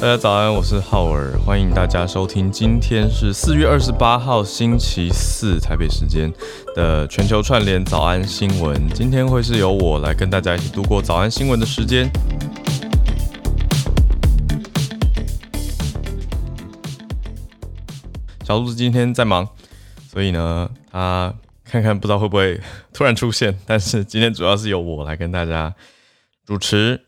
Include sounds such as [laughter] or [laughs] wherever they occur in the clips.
大家早安，我是浩尔，欢迎大家收听。今天是四月二十八号星期四，台北时间的全球串联早安新闻。今天会是由我来跟大家一起度过早安新闻的时间。小鹿子今天在忙，所以呢，他看看不知道会不会突然出现。但是今天主要是由我来跟大家主持。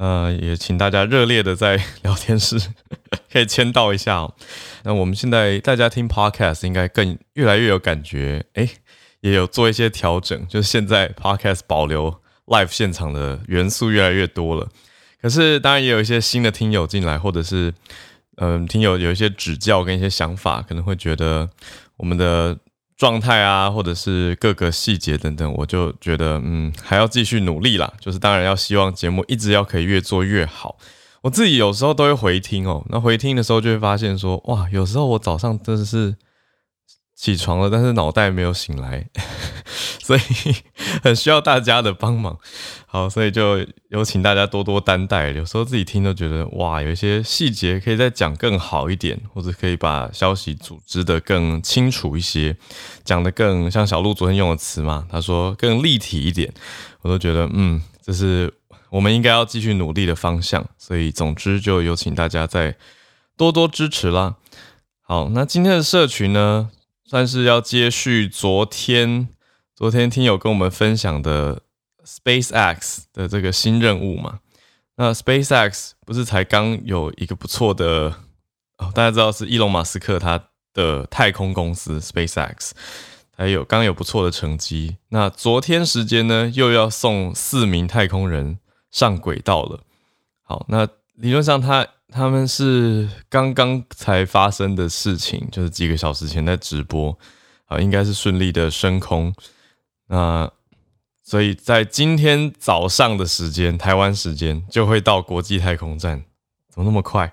呃，也请大家热烈的在聊天室 [laughs] 可以签到一下哦。那我们现在大家听 Podcast 应该更越来越有感觉，诶，也有做一些调整，就是现在 Podcast 保留 Live 现场的元素越来越多了。可是当然也有一些新的听友进来，或者是嗯、听友有一些指教跟一些想法，可能会觉得我们的。状态啊，或者是各个细节等等，我就觉得，嗯，还要继续努力啦。就是当然要希望节目一直要可以越做越好。我自己有时候都会回听哦，那回听的时候就会发现说，哇，有时候我早上真的是。起床了，但是脑袋没有醒来，[laughs] 所以很需要大家的帮忙。好，所以就有请大家多多担待。有时候自己听都觉得哇，有一些细节可以再讲更好一点，或者可以把消息组织得更清楚一些，讲得更像小鹿昨天用的词嘛，他说更立体一点，我都觉得嗯，这是我们应该要继续努力的方向。所以总之就有请大家再多多支持啦。好，那今天的社群呢？算是要接续昨天，昨天听友跟我们分享的 SpaceX 的这个新任务嘛。那 SpaceX 不是才刚有一个不错的哦，大家知道是伊隆马斯克他的太空公司 SpaceX，还有刚有不错的成绩。那昨天时间呢，又要送四名太空人上轨道了。好，那理论上他。他们是刚刚才发生的事情，就是几个小时前在直播，啊，应该是顺利的升空。那所以在今天早上的时间，台湾时间就会到国际太空站，怎么那么快？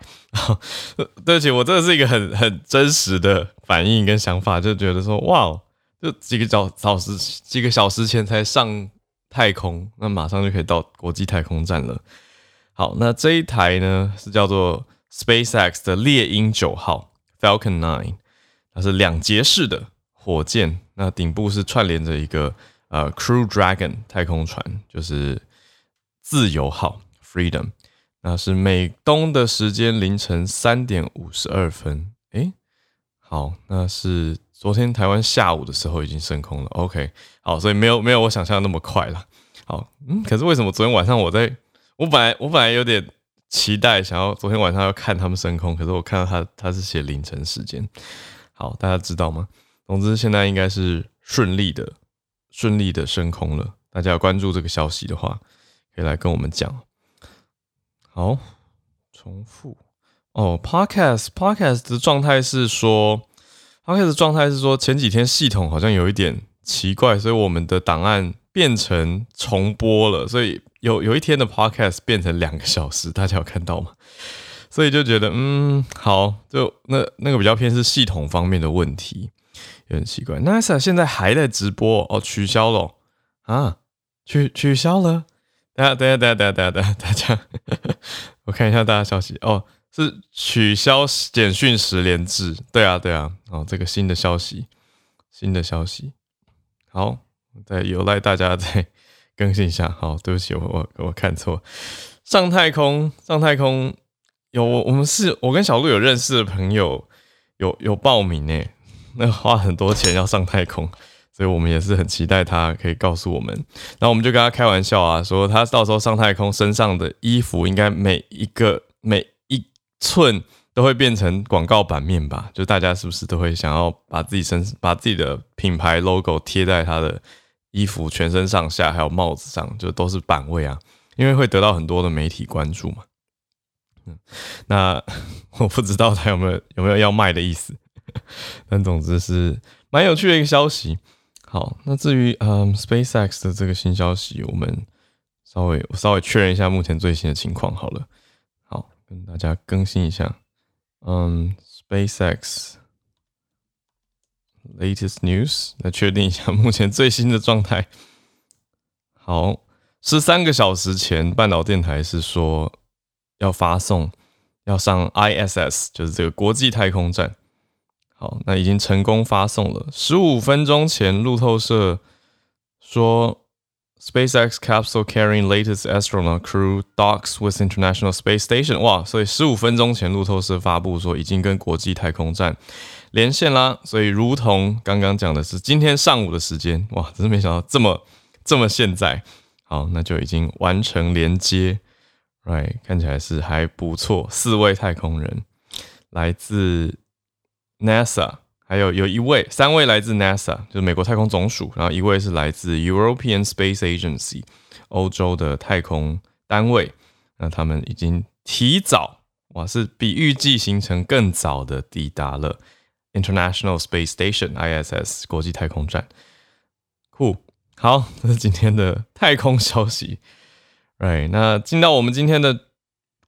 [laughs] 对不起，我这是一个很很真实的反应跟想法，就觉得说，哇，就几个小小时几个小时前才上太空，那马上就可以到国际太空站了。好，那这一台呢是叫做 SpaceX 的猎鹰九号 Falcon Nine，它是两节式的火箭，那顶部是串联着一个呃 Crew Dragon 太空船，就是自由号 Freedom，那是美东的时间凌晨三点五十二分，诶，好，那是昨天台湾下午的时候已经升空了，OK，好，所以没有没有我想象的那么快了，好，嗯，可是为什么昨天晚上我在我本来我本来有点期待，想要昨天晚上要看他们升空，可是我看到他他是写凌晨时间。好，大家知道吗？总之现在应该是顺利的顺利的升空了。大家要关注这个消息的话，可以来跟我们讲。好，重复哦。Podcast Podcast 的状态是说，Podcast 状态是说前几天系统好像有一点奇怪，所以我们的档案变成重播了，所以。有有一天的 podcast 变成两个小时，大家有看到吗？所以就觉得，嗯，好，就那那个比较偏是系统方面的问题，有点奇怪。NASA 现在还在直播哦，取消了啊？取取消了？等下等下等下等下等下，大家，我看一下大家消息哦，是取消简讯十连制。对啊对啊，哦，这个新的消息，新的消息，好，再有赖大家 [laughs] 再。更新一下，好，对不起，我我我看错，上太空，上太空有我们是我跟小鹿有认识的朋友有有报名诶，那花很多钱要上太空，所以我们也是很期待他可以告诉我们，然后我们就跟他开玩笑啊，说他到时候上太空身上的衣服应该每一个每一寸都会变成广告版面吧，就大家是不是都会想要把自己身把自己的品牌 logo 贴在他的。衣服全身上下还有帽子上，就都是版位啊，因为会得到很多的媒体关注嘛。嗯，那 [laughs] 我不知道他有没有有没有要卖的意思，[laughs] 但总之是蛮有趣的一个消息。好，那至于嗯 SpaceX 的这个新消息，我们稍微我稍微确认一下目前最新的情况好了。好，跟大家更新一下，嗯，SpaceX。Latest news，来确定一下目前最新的状态。好，十三个小时前，半岛电台是说要发送要上 ISS，就是这个国际太空站。好，那已经成功发送了。十五分钟前，路透社说，SpaceX capsule carrying latest astronaut crew docks with International Space Station。哇，所以十五分钟前，路透社发布说已经跟国际太空站连线啦。所以，如同刚刚讲的是今天上午的时间，哇，真是没想到这么这么现在。好，那就已经完成连接，right，看起来是还不错。四位太空人来自。NASA 还有有一位，三位来自 NASA，就是美国太空总署，然后一位是来自 European Space Agency，欧洲的太空单位。那他们已经提早，哇，是比预计行程更早的抵达了 International Space Station ISS 国际太空站。酷，好，这是今天的太空消息。Right，那进到我们今天的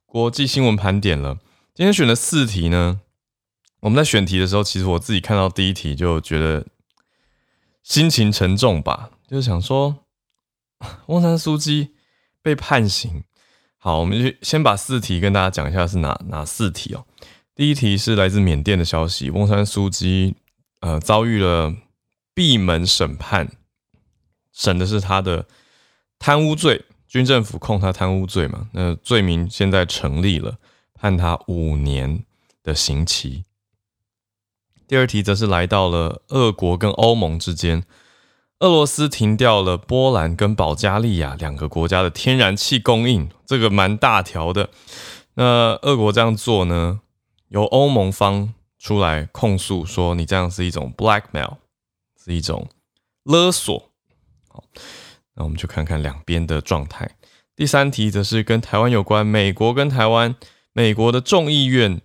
国际新闻盘点了。今天选了四题呢。我们在选题的时候，其实我自己看到第一题就觉得心情沉重吧，就是想说，[laughs] 翁山苏姬被判刑。好，我们就先把四题跟大家讲一下是哪哪四题哦。第一题是来自缅甸的消息，翁山苏姬呃遭遇了闭门审判，审的是他的贪污罪，军政府控他贪污罪嘛，那罪名现在成立了，判他五年的刑期。第二题则是来到了俄国跟欧盟之间，俄罗斯停掉了波兰跟保加利亚两个国家的天然气供应，这个蛮大条的。那俄国这样做呢，由欧盟方出来控诉说，你这样是一种 blackmail，是一种勒索。好，那我们就看看两边的状态。第三题则是跟台湾有关，美国跟台湾，美国的众议院。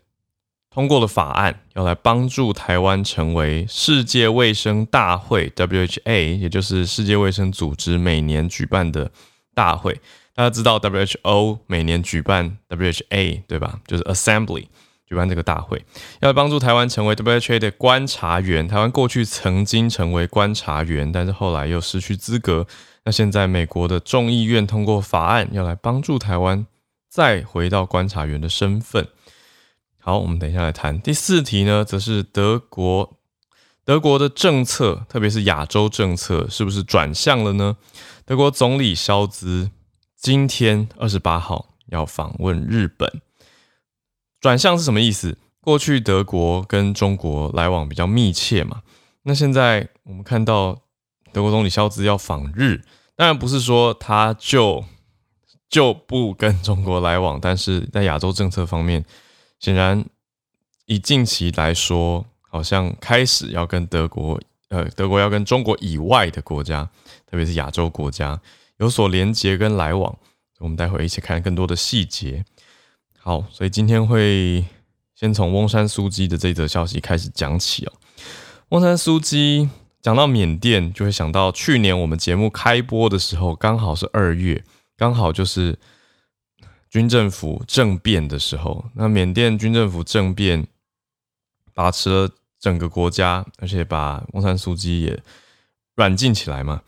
通过了法案，要来帮助台湾成为世界卫生大会 （WHA），也就是世界卫生组织每年举办的大会。大家知道 WHO 每年举办 WHA，对吧？就是 Assembly 举办这个大会，要帮助台湾成为 WHA 的观察员。台湾过去曾经成为观察员，但是后来又失去资格。那现在美国的众议院通过法案，要来帮助台湾再回到观察员的身份。好，我们等一下来谈第四题呢，则是德国，德国的政策，特别是亚洲政策，是不是转向了呢？德国总理肖兹今天二十八号要访问日本，转向是什么意思？过去德国跟中国来往比较密切嘛，那现在我们看到德国总理肖兹要访日，当然不是说他就就不跟中国来往，但是在亚洲政策方面。显然，以近期来说，好像开始要跟德国，呃，德国要跟中国以外的国家，特别是亚洲国家有所连接跟来往。我们待会一起看更多的细节。好，所以今天会先从翁山苏姬的这则消息开始讲起哦。翁山苏姬讲到缅甸，就会想到去年我们节目开播的时候，刚好是二月，刚好就是。军政府政变的时候，那缅甸军政府政变把持了整个国家，而且把翁山苏姬也软禁起来嘛。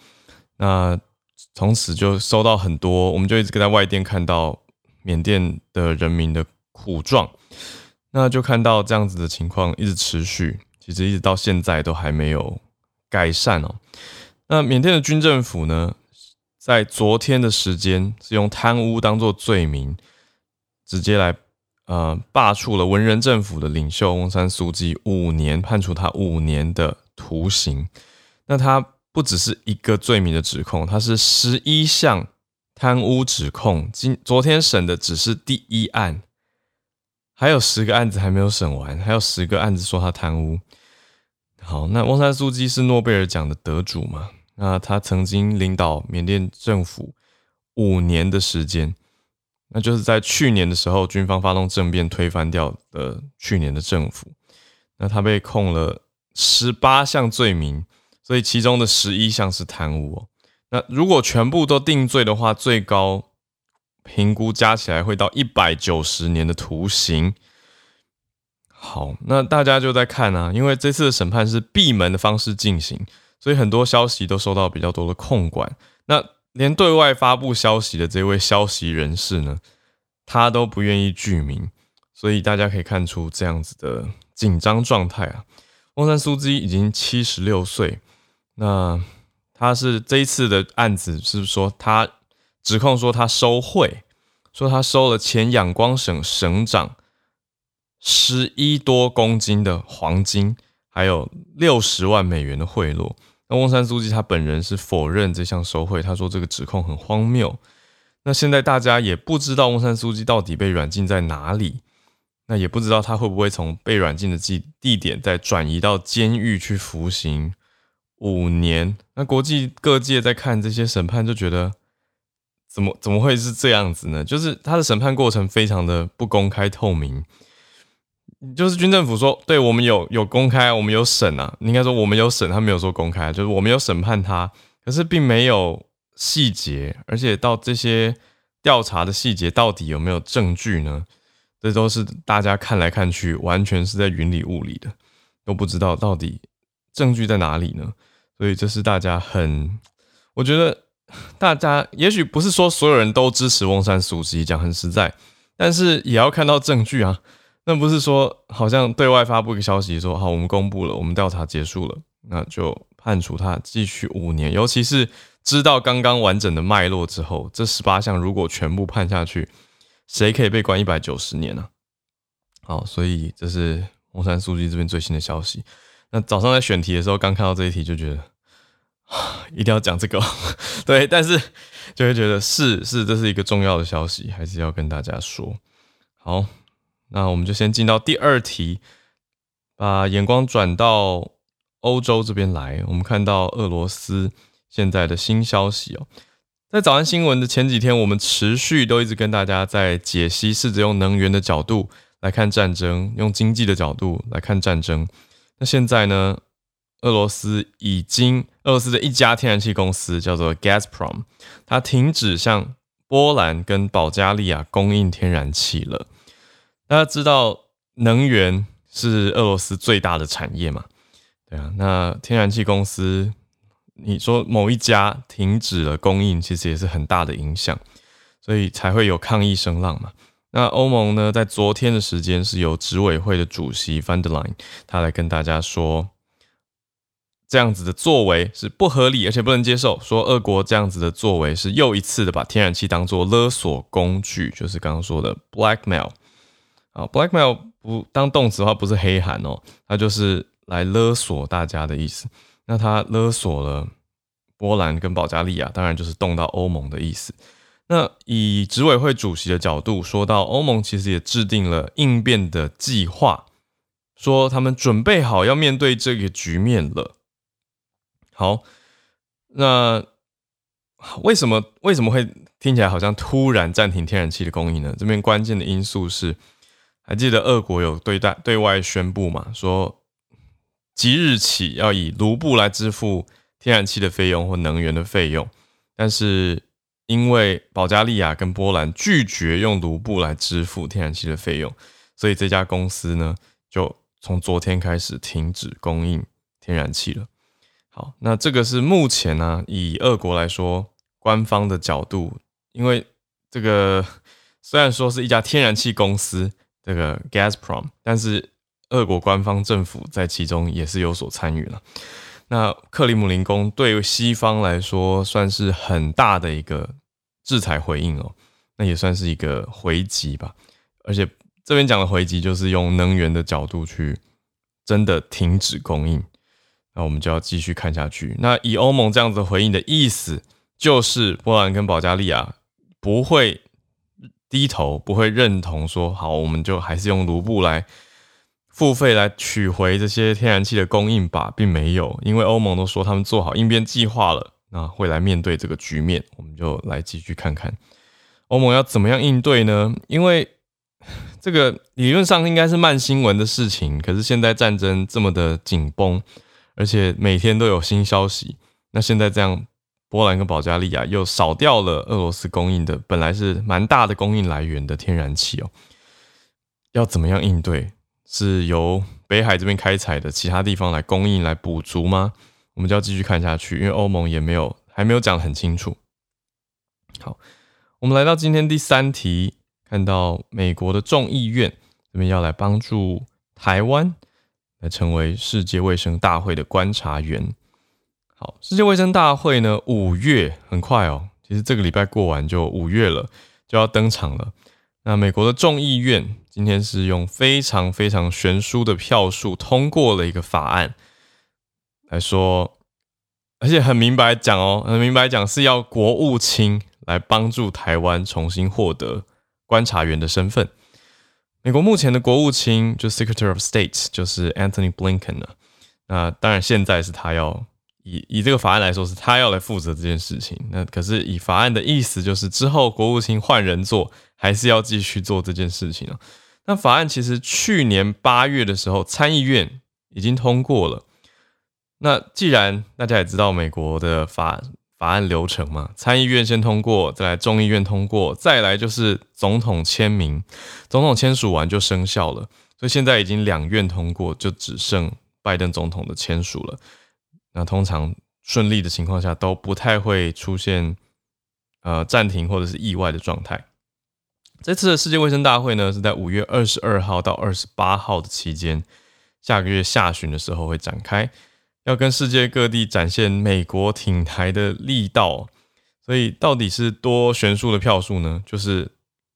那从此就收到很多，我们就一直在外电看到缅甸的人民的苦状，那就看到这样子的情况一直持续，其实一直到现在都还没有改善哦。那缅甸的军政府呢？在昨天的时间，是用贪污当做罪名，直接来呃罢黜了文人政府的领袖翁山苏姬五年，判处他五年的徒刑。那他不只是一个罪名的指控，他是十一项贪污指控。今昨天审的只是第一案，还有十个案子还没有审完，还有十个案子说他贪污。好，那翁山苏姬是诺贝尔奖的得主嘛？那他曾经领导缅甸政府五年的时间，那就是在去年的时候，军方发动政变推翻掉的去年的政府。那他被控了十八项罪名，所以其中的十一项是贪污。那如果全部都定罪的话，最高评估加起来会到一百九十年的徒刑。好，那大家就在看啊，因为这次的审判是闭门的方式进行。所以很多消息都受到比较多的控管，那连对外发布消息的这位消息人士呢，他都不愿意具名，所以大家可以看出这样子的紧张状态啊。翁山苏姬已经七十六岁，那他是这一次的案子是说他指控说他收贿，说他收了前仰光省省长十一多公斤的黄金，还有六十万美元的贿赂。那翁山书记他本人是否认这项收贿，他说这个指控很荒谬。那现在大家也不知道翁山书记到底被软禁在哪里。那也不知道他会不会从被软禁的地地点再转移到监狱去服刑五年。那国际各界在看这些审判，就觉得怎么怎么会是这样子呢？就是他的审判过程非常的不公开透明。就是军政府说，对我们有有公开，我们有审啊，应该说我们有审，他没有说公开，就是我们有审判他，可是并没有细节，而且到这些调查的细节到底有没有证据呢？这都是大家看来看去，完全是在云里雾里的，都不知道到底证据在哪里呢？所以这是大家很，我觉得大家也许不是说所有人都支持翁山苏姬，讲很实在，但是也要看到证据啊。那不是说好像对外发布一个消息说好，我们公布了，我们调查结束了，那就判处他继续五年。尤其是知道刚刚完整的脉络之后，这十八项如果全部判下去。谁可以被关一百九十年呢？好，所以这是翁山苏姬这边最新的消息。那早上在选题的时候，刚看到这一题就觉得，[sighs] 一定要讲这个。[laughs] 对，但是就会觉得是是，这是一个重要的消息，还是要跟大家说。好，那我们就先进到第二题，把眼光转到欧洲这边来。我们看到俄罗斯现在的新消息哦。在早安新闻的前几天，我们持续都一直跟大家在解析，试着用能源的角度来看战争，用经济的角度来看战争。那现在呢，俄罗斯已经，俄罗斯的一家天然气公司叫做 Gazprom，它停止向波兰跟保加利亚供应天然气了。大家知道，能源是俄罗斯最大的产业嘛？对啊，那天然气公司。你说某一家停止了供应，其实也是很大的影响，所以才会有抗议声浪嘛。那欧盟呢，在昨天的时间是由执委会的主席 von der Leyen 他来跟大家说，这样子的作为是不合理，而且不能接受。说俄国这样子的作为是又一次的把天然气当作勒索工具，就是刚刚说的 blackmail 啊，blackmail 不当动词的话不是黑函哦，它就是来勒索大家的意思。那他勒索了波兰跟保加利亚，当然就是动到欧盟的意思。那以执委会主席的角度说到，欧盟其实也制定了应变的计划，说他们准备好要面对这个局面了。好，那为什么为什么会听起来好像突然暂停天然气的供应呢？这边关键的因素是，还记得俄国有对待对外宣布嘛，说。即日起要以卢布来支付天然气的费用或能源的费用，但是因为保加利亚跟波兰拒绝用卢布来支付天然气的费用，所以这家公司呢就从昨天开始停止供应天然气了。好，那这个是目前呢、以俄国来说官方的角度，因为这个虽然说是一家天然气公司，这个 Gazprom，但是。俄国官方政府在其中也是有所参与了。那克里姆林宫对西方来说算是很大的一个制裁回应哦，那也算是一个回击吧。而且这边讲的回击就是用能源的角度去真的停止供应。那我们就要继续看下去。那以欧盟这样子回应的意思，就是波兰跟保加利亚不会低头，不会认同说好，我们就还是用卢布来。付费来取回这些天然气的供应吧，并没有，因为欧盟都说他们做好应变计划了，那会来面对这个局面。我们就来继续看看欧盟要怎么样应对呢？因为这个理论上应该是慢新闻的事情，可是现在战争这么的紧绷，而且每天都有新消息。那现在这样，波兰跟保加利亚又少掉了俄罗斯供应的本来是蛮大的供应来源的天然气哦，要怎么样应对？是由北海这边开采的其他地方来供应来补足吗？我们就要继续看下去，因为欧盟也没有还没有讲得很清楚。好，我们来到今天第三题，看到美国的众议院这边要来帮助台湾来成为世界卫生大会的观察员。好，世界卫生大会呢，五月很快哦，其实这个礼拜过完就五月了，就要登场了。那美国的众议院今天是用非常非常悬殊的票数通过了一个法案，来说，而且很明白讲哦，很明白讲是要国务卿来帮助台湾重新获得观察员的身份。美国目前的国务卿就 Secretary of State 就是 Anthony Blinken 了。那当然现在是他要。以以这个法案来说，是他要来负责这件事情。那可是以法案的意思，就是之后国务卿换人做，还是要继续做这件事情啊。那法案其实去年八月的时候，参议院已经通过了。那既然大家也知道美国的法法案流程嘛，参议院先通过，再来众议院通过，再来就是总统签名，总统签署完就生效了。所以现在已经两院通过，就只剩拜登总统的签署了。那通常顺利的情况下都不太会出现呃暂停或者是意外的状态。这次的世界卫生大会呢，是在五月二十二号到二十八号的期间，下个月下旬的时候会展开，要跟世界各地展现美国挺台的力道。所以到底是多悬殊的票数呢？就是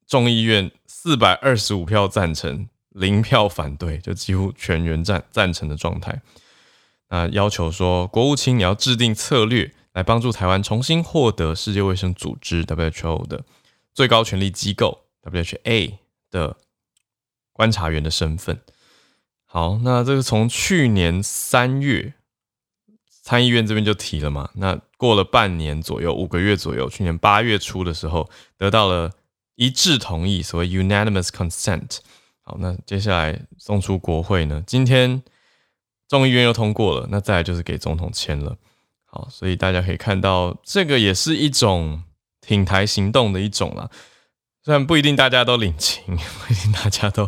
众议院四百二十五票赞成，零票反对，就几乎全员赞赞成的状态。啊，要求说，国务卿你要制定策略，来帮助台湾重新获得世界卫生组织 WHO 的最高权力机构 WHA 的观察员的身份。好，那这个从去年三月参议院这边就提了嘛，那过了半年左右，五个月左右，去年八月初的时候得到了一致同意，所谓 unanimous consent。好，那接下来送出国会呢，今天。众议院又通过了，那再来就是给总统签了。好，所以大家可以看到，这个也是一种挺台行动的一种啦。虽然不一定大家都领情，[laughs] 不一定大家都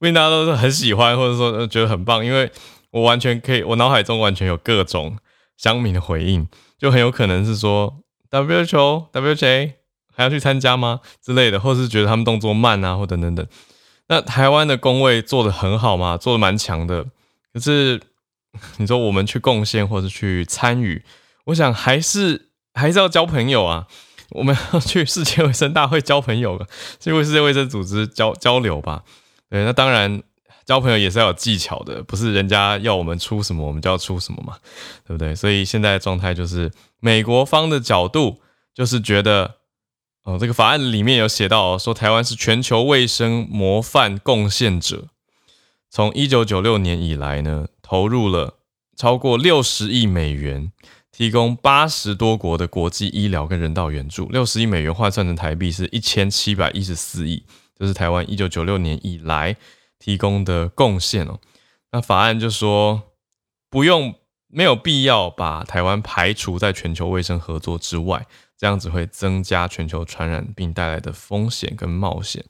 不一定大家都是很喜欢，或者说觉得很棒，因为我完全可以，我脑海中完全有各种乡民的回应，就很有可能是说 WHO、WJ 还要去参加吗之类的，或是觉得他们动作慢啊，或等等等。那台湾的工位做得很好嘛？做得蛮强的，可是。[laughs] 你说我们去贡献或者去参与，我想还是还是要交朋友啊。我们要去世界卫生大会交朋友，去为世界卫生组织交交流吧。对，那当然交朋友也是要有技巧的，不是人家要我们出什么我们就要出什么嘛，对不对？所以现在状态就是美国方的角度就是觉得，哦，这个法案里面有写到说台湾是全球卫生模范贡献者，从一九九六年以来呢。投入了超过六十亿美元，提供八十多国的国际医疗跟人道援助。六十亿美元换算成台币是一千七百一十四亿，这是台湾一九九六年以来提供的贡献哦。那法案就说不用，没有必要把台湾排除在全球卫生合作之外，这样子会增加全球传染病带来的风险跟冒险。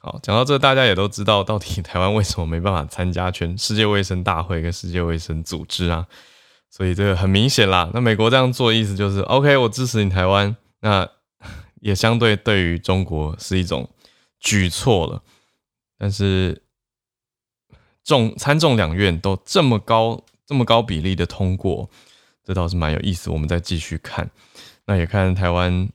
好，讲到这，大家也都知道，到底台湾为什么没办法参加全世界卫生大会跟世界卫生组织啊？所以这个很明显啦。那美国这样做的意思就是，OK，我支持你台湾，那 [laughs] 也相对对于中国是一种举措了。但是众参众两院都这么高这么高比例的通过，这倒是蛮有意思。我们再继续看，那也看台湾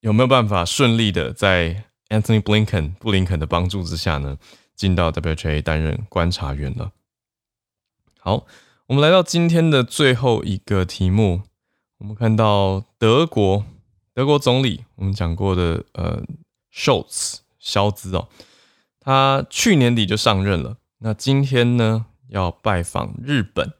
有没有办法顺利的在。Anthony Blinken 布林肯的帮助之下呢，进到 WHA 担任观察员了。好，我们来到今天的最后一个题目，我们看到德国德国总理，我们讲过的呃，Scholz 肖兹哦，他去年底就上任了，那今天呢要拜访日本，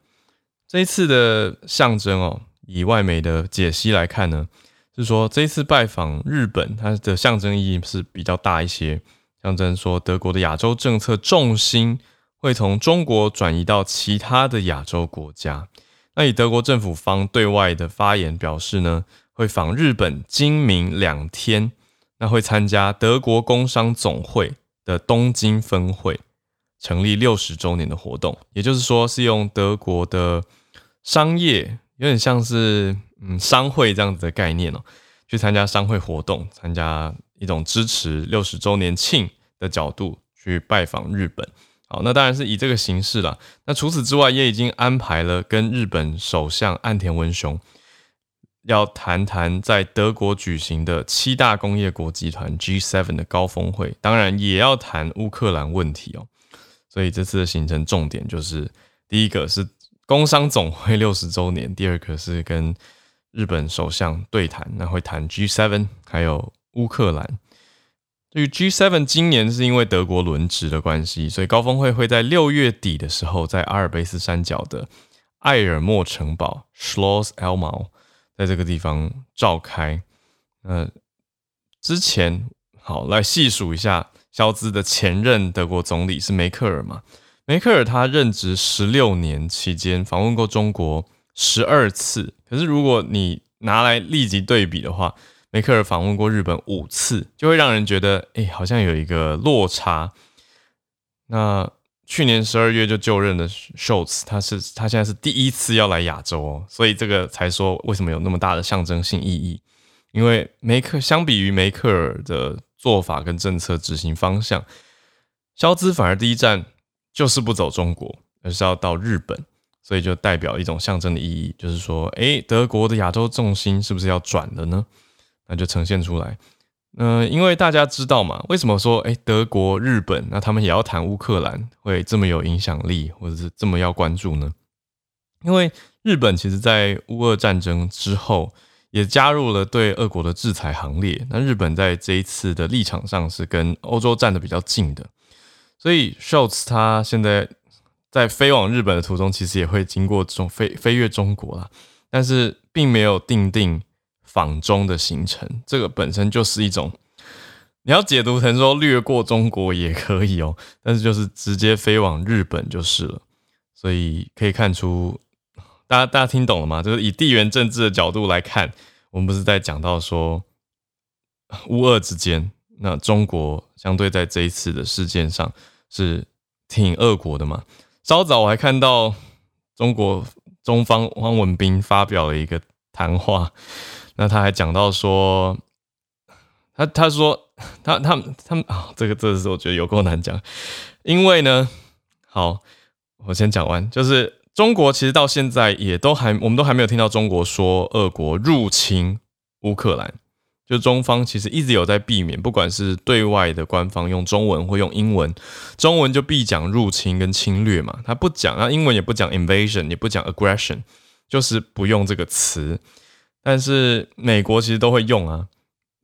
这一次的象征哦，以外媒的解析来看呢。是说这次拜访日本，它的象征意义是比较大一些，象征说德国的亚洲政策重心会从中国转移到其他的亚洲国家。那以德国政府方对外的发言表示呢，会访日本今明两天，那会参加德国工商总会的东京分会成立六十周年的活动，也就是说是用德国的商业，有点像是。嗯，商会这样子的概念哦，去参加商会活动，参加一种支持六十周年庆的角度去拜访日本。好，那当然是以这个形式啦。那除此之外，也已经安排了跟日本首相岸田文雄要谈谈在德国举行的七大工业国集团 G7 的高峰会，当然也要谈乌克兰问题哦。所以这次的行程重点就是，第一个是工商总会六十周年，第二个是跟日本首相对谈，那会谈 G7，还有乌克兰。对于 G7，今年是因为德国轮值的关系，所以高峰会会在六月底的时候，在阿尔卑斯山脚的埃尔默城堡 （Schloss Elmau） 在这个地方召开。呃，之前好来细数一下，肖兹的前任德国总理是梅克尔嘛？梅克尔他任职十六年期间，访问过中国十二次。可是如果你拿来立即对比的话，梅克尔访问过日本五次，就会让人觉得，哎、好像有一个落差。那去年十二月就就任的 Scholz，他是他现在是第一次要来亚洲哦，所以这个才说为什么有那么大的象征性意义。因为梅克相比于梅克尔的做法跟政策执行方向，肖兹反而第一站就是不走中国，而是要到日本，所以就代表一种象征的意义，就是说，哎、欸，德国的亚洲重心是不是要转了呢？那就呈现出来，嗯、因为大家知道嘛，为什么说诶德国、日本，那他们也要谈乌克兰，会这么有影响力，或者是这么要关注呢？因为日本其实在乌俄战争之后，也加入了对俄国的制裁行列。那日本在这一次的立场上是跟欧洲站得比较近的，所以 Scholz 他现在在飞往日本的途中，其实也会经过中飞飞越中国啦，但是并没有定定。访中的行程，这个本身就是一种，你要解读成说略过中国也可以哦，[laughs] 但是就是直接飞往日本就是了。所以可以看出，大家大家听懂了吗？就是以地缘政治的角度来看，我们不是在讲到说乌俄之间，那中国相对在这一次的事件上是挺俄国的嘛？稍早我还看到中国中方汪文斌发表了一个谈话。那他还讲到说，他他说他他们他们啊，这个这个是我觉得有够难讲，因为呢，好，我先讲完，就是中国其实到现在也都还，我们都还没有听到中国说俄国入侵乌克兰，就中方其实一直有在避免，不管是对外的官方用中文或用英文，中文就必讲入侵跟侵略嘛，他不讲，那英文也不讲 invasion，也不讲 aggression，就是不用这个词。但是美国其实都会用啊，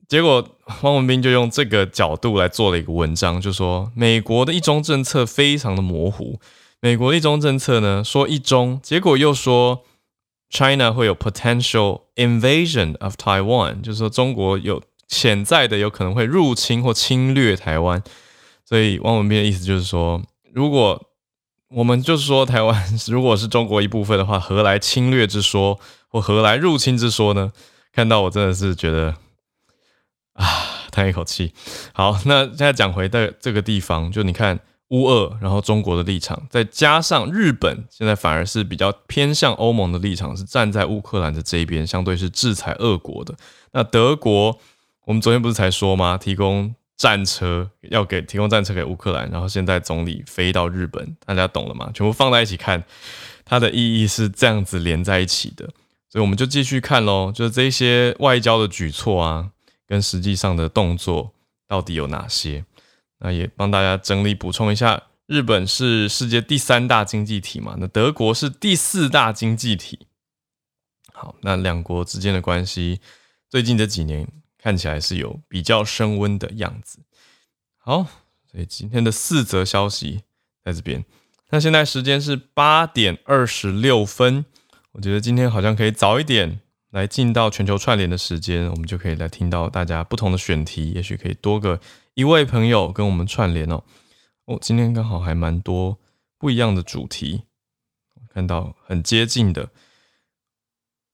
结果汪文斌就用这个角度来做了一个文章，就说美国的一中政策非常的模糊。美国的一中政策呢，说一中，结果又说 China 会有 potential invasion of Taiwan，就是说中国有潜在的有可能会入侵或侵略台湾。所以汪文斌的意思就是说，如果我们就是说台湾如果是中国一部分的话，何来侵略之说？或何来入侵之说呢？看到我真的是觉得啊，叹一口气。好，那现在讲回的这个地方，就你看乌俄，然后中国的立场，再加上日本，现在反而是比较偏向欧盟的立场，是站在乌克兰的这一边，相对是制裁俄国的。那德国，我们昨天不是才说吗？提供战车要给提供战车给乌克兰，然后现在总理飞到日本，大家懂了吗？全部放在一起看，它的意义是这样子连在一起的。所以我们就继续看喽，就是这些外交的举措啊，跟实际上的动作到底有哪些？那也帮大家整理补充一下，日本是世界第三大经济体嘛，那德国是第四大经济体。好，那两国之间的关系最近这几年看起来是有比较升温的样子。好，所以今天的四则消息在这边。那现在时间是八点二十六分。我觉得今天好像可以早一点来进到全球串联的时间，我们就可以来听到大家不同的选题，也许可以多个一位朋友跟我们串联哦。哦，今天刚好还蛮多不一样的主题，看到很接近的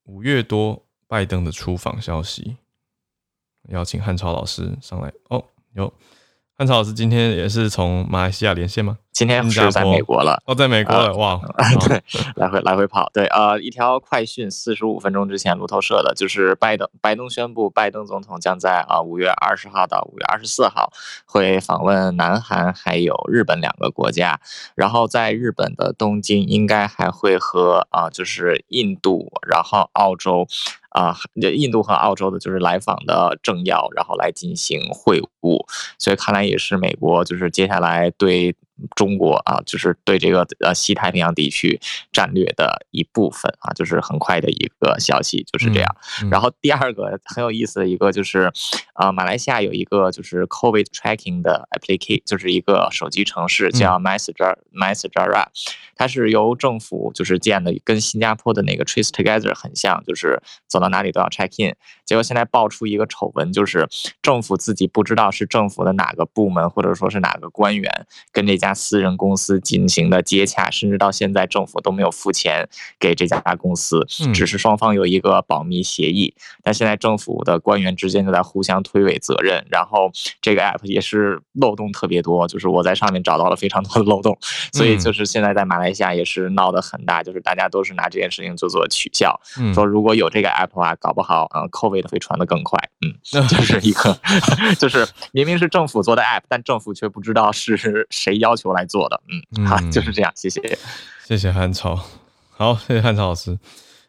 五月多拜登的出访消息，邀请汉超老师上来哦。有汉超老师今天也是从马来西亚连线吗？今天是在美国了，哦，在美国了，呃、[laughs] 哇，对，来回来回跑，对，呃，一条快讯，四十五分钟之前路透社的，就是拜登，拜登宣布，拜登总统将在啊五月二十号到五月二十四号会访问南韩还有日本两个国家，然后在日本的东京应该还会和啊就是印度，然后澳洲。啊，印度和澳洲的就是来访的政要，然后来进行会晤，所以看来也是美国就是接下来对中国啊，就是对这个呃西太平洋地区战略的一部分啊，就是很快的一个消息，就是这样。嗯嗯、然后第二个很有意思的一个就是，啊，马来西亚有一个就是 COVID tracking 的 application，就是一个手机城市叫 MySejahtera 它是由政府就是建的，跟新加坡的那个 Trace Together 很像，就是走到哪里都要 check in。结果现在爆出一个丑闻，就是政府自己不知道是政府的哪个部门或者说是哪个官员跟这家私人公司进行的接洽，甚至到现在政府都没有付钱给这家公司，只是双方有一个保密协议。但现在政府的官员之间就在互相推诿责任，然后这个 app 也是漏洞特别多，就是我在上面找到了非常多的漏洞，所以就是现在在马来。西亚也是闹得很大，就是大家都是拿这件事情做做取笑，嗯、说如果有这个 app 的话，搞不好，嗯，COVID 会传得更快，嗯，[laughs] 就是一个，[laughs] 就是明明是政府做的 app，但政府却不知道是谁要求来做的，嗯，好，就是这样，谢谢，谢谢汉超，好，谢谢汉超老师，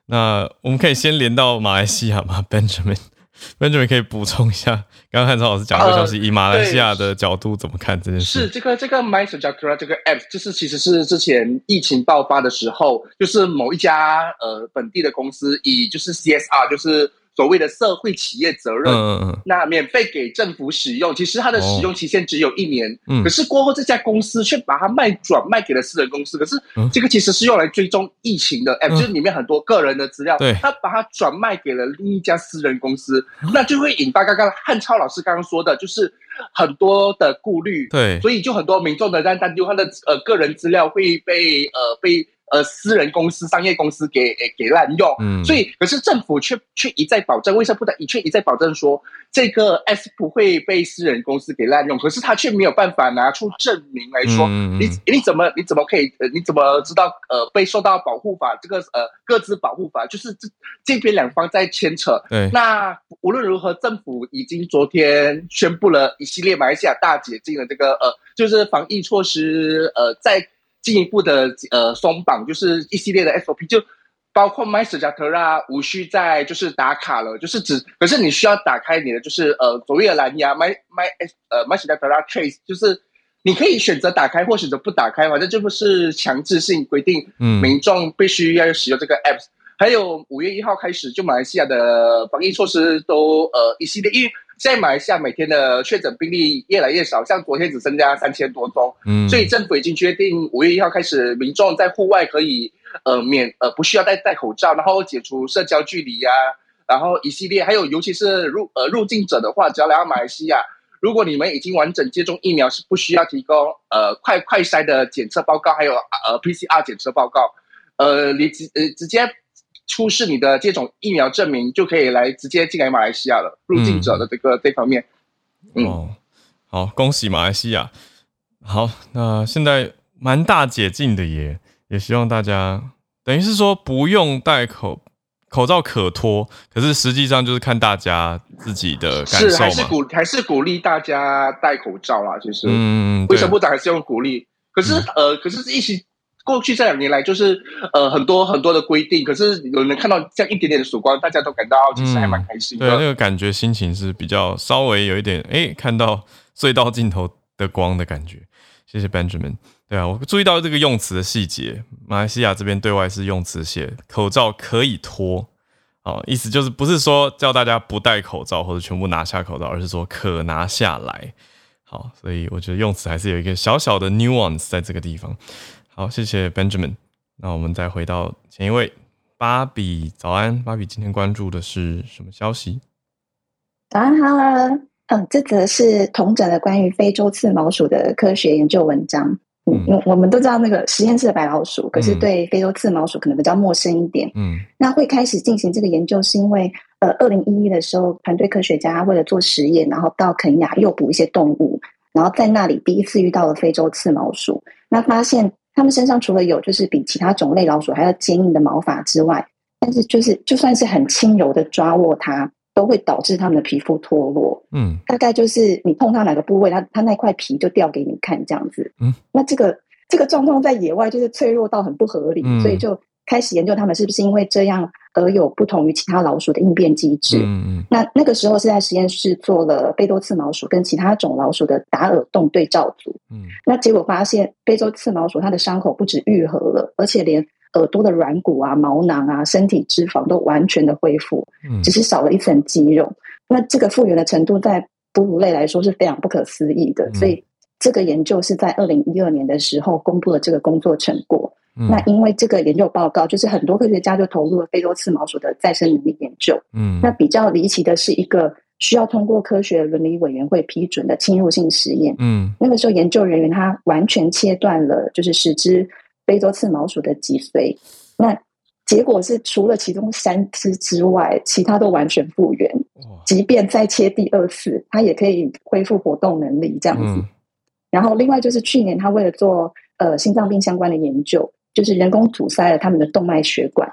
那我们可以先连到马来西亚吗，[laughs] Benjamin？Benjamin [laughs] 可以补充一下，刚刚汉超老师讲的消息，以马来西亚的角度怎么看这件事？是这个这个 MySejahtera 这个 app，就是其实是之前疫情爆发的时候，就是某一家呃本地的公司以就是 CSR 就是。所谓的社会企业责任，嗯、那免费给政府使用，其实它的使用期限只有一年。哦、可是过后这家公司却把它卖转卖给了私人公司。可是这个其实是用来追踪疫情的 app，、嗯、就是里面很多个人的资料，对，他把它转卖给了另一家私人公司，嗯、那就会引发刚刚汉超老师刚刚说的，就是很多的顾虑。对，所以就很多民众的在担忧他的呃个人资料会被呃被。呃，私人公司、商业公司给给滥用，嗯，所以可是政府却却一再保证，卫生部的却一再保证说这个 S 不会被私人公司给滥用，可是他却没有办法拿出证明来说，嗯、你你怎么你怎么可以呃你怎么知道呃被受到保护法这个呃各自保护法就是这这边两方在牵扯，对，那无论如何，政府已经昨天宣布了一系列马来西亚大解禁的这个呃就是防疫措施呃在。进一步的呃松绑，就是一系列的 SOP，就包括 MySejahtera 无需再就是打卡了，就是只可是你需要打开你的就是呃所谓的蓝牙 My My 呃 MySejahtera Trace，就是你可以选择打开或选择不打开，反正就不是强制性规定，嗯民众必须要使用这个 App。嗯、还有五月一号开始，就马来西亚的防疫措施都呃一系列，因为。现在马来西亚每天的确诊病例越来越少，像昨天只增加三千多宗，嗯，所以政府已经决定五月一号开始，民众在户外可以呃免呃不需要戴戴口罩，然后解除社交距离呀、啊，然后一系列还有尤其是入呃入境者的话，只要来到马来西亚，如果你们已经完整接种疫苗，是不需要提供呃快快筛的检测报告，还有呃 PCR 检测报告，呃你直呃直接。出示你的这种疫苗证明，就可以来直接进来马来西亚了。入境者的这个、嗯、这方面，嗯，哦，好，恭喜马来西亚。好，那现在蛮大解禁的耶，也希望大家等于是说不用戴口口罩可脱，可是实际上就是看大家自己的感受嘛。是还是鼓还是鼓励大家戴口罩啦，其实，嗯，卫生部长还是用鼓励。可是、嗯、呃，可是疫情。过去这两年来，就是呃很多很多的规定，可是有人看到这样一点点的曙光，大家都感到其实还蛮开心的。嗯、对，那个感觉心情是比较稍微有一点哎，看到隧道尽头的光的感觉。谢谢 Benjamin。对啊，我注意到这个用词的细节，马来西亚这边对外是用词写口罩可以脱，哦，意思就是不是说叫大家不戴口罩或者全部拿下口罩，而是说可拿下来。好，所以我觉得用词还是有一个小小的 nuance 在这个地方。好，谢谢 Benjamin。那我们再回到前一位，芭比，早安，芭比今天关注的是什么消息？早安，Hello。嗯，这则是同整的关于非洲刺毛鼠的科学研究文章。嗯，我我们都知道那个实验室的白老鼠，可是对非洲刺毛鼠可能比较陌生一点。嗯，那会开始进行这个研究，是因为呃，二零一一的时候，团队科学家为了做实验，然后到肯亚诱捕一些动物，然后在那里第一次遇到了非洲刺毛鼠。那发现他们身上除了有就是比其他种类老鼠还要坚硬的毛发之外，但是就是就算是很轻柔的抓握它，都会导致它们的皮肤脱落。嗯，大概就是你碰到哪个部位，它它那块皮就掉给你看这样子。嗯，那这个这个状况在野外就是脆弱到很不合理，嗯、所以就开始研究它们是不是因为这样而有不同于其他老鼠的应变机制。嗯嗯，那那个时候是在实验室做了非洲刺毛鼠跟其他种老鼠的打耳洞对照组。嗯，那结果发现非洲刺毛鼠它的伤口不止愈合了，而且连耳朵的软骨啊、毛囊啊、身体脂肪都完全的恢复，嗯，只是少了一层肌肉。那这个复原的程度，在哺乳类来说是非常不可思议的。所以这个研究是在二零一二年的时候公布了这个工作成果。嗯，那因为这个研究报告，就是很多科学家就投入了非洲刺毛鼠的再生能力研究。嗯，那比较离奇的是一个需要通过科学伦理委员会批准的侵入性实验。嗯，那个时候研究人员他完全切断了就是十只。非洲刺毛鼠的脊髓，那结果是除了其中三只之外，其他都完全复原。即便再切第二次，它也可以恢复活动能力这样子。嗯、然后另外就是去年他为了做呃心脏病相关的研究，就是人工阻塞了他们的动脉血管，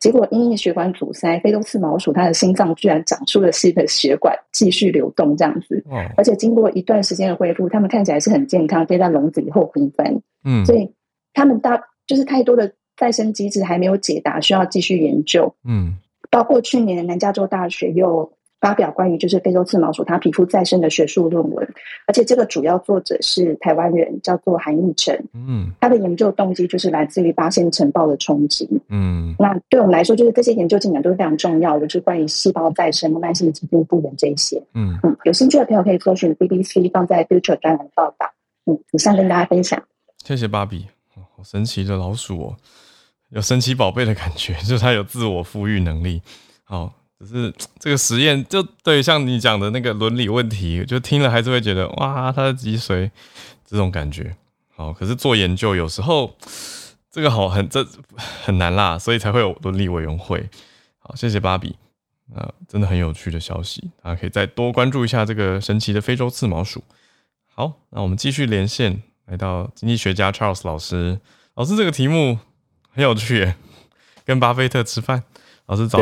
结果因为血管阻塞，非洲刺毛鼠它的心脏居然长出了新的血管，继续流动这样子。而且经过一段时间的恢复，它们看起来是很健康，可以在笼子里后分分。嗯，所以。他们大就是太多的再生机制还没有解答，需要继续研究。嗯，包括去年南加州大学又发表关于就是非洲刺毛鼠它皮肤再生的学术论文，而且这个主要作者是台湾人，叫做韩义成。嗯，他的研究动机就是来自于八仙尘爆的冲击。嗯，那对我们来说，就是这些研究进展都是非常重要的，就是关于细胞再生、慢性疾病复原这一些。嗯嗯，有兴趣的朋友可以搜寻 BBC 放在 Future 专栏报道。嗯，以上跟大家分享。谢谢芭比。好神奇的老鼠哦，有神奇宝贝的感觉，[laughs] 就是它有自我复育能力。好，只是 [tsk] 这个实验就对，像你讲的那个伦理问题，就听了还是会觉得哇，他的脊髓这种感觉。好，可是做研究有时候 [sniffs] 这个好很这很难啦，所以才会有伦理委员会。好，谢谢芭比，啊，真的很有趣的消息，大家可以再多关注一下这个神奇的非洲刺毛鼠。好，那我们继续连线。来到经济学家 Charles 老师，老师这个题目很有趣耶，跟巴菲特吃饭。老师早。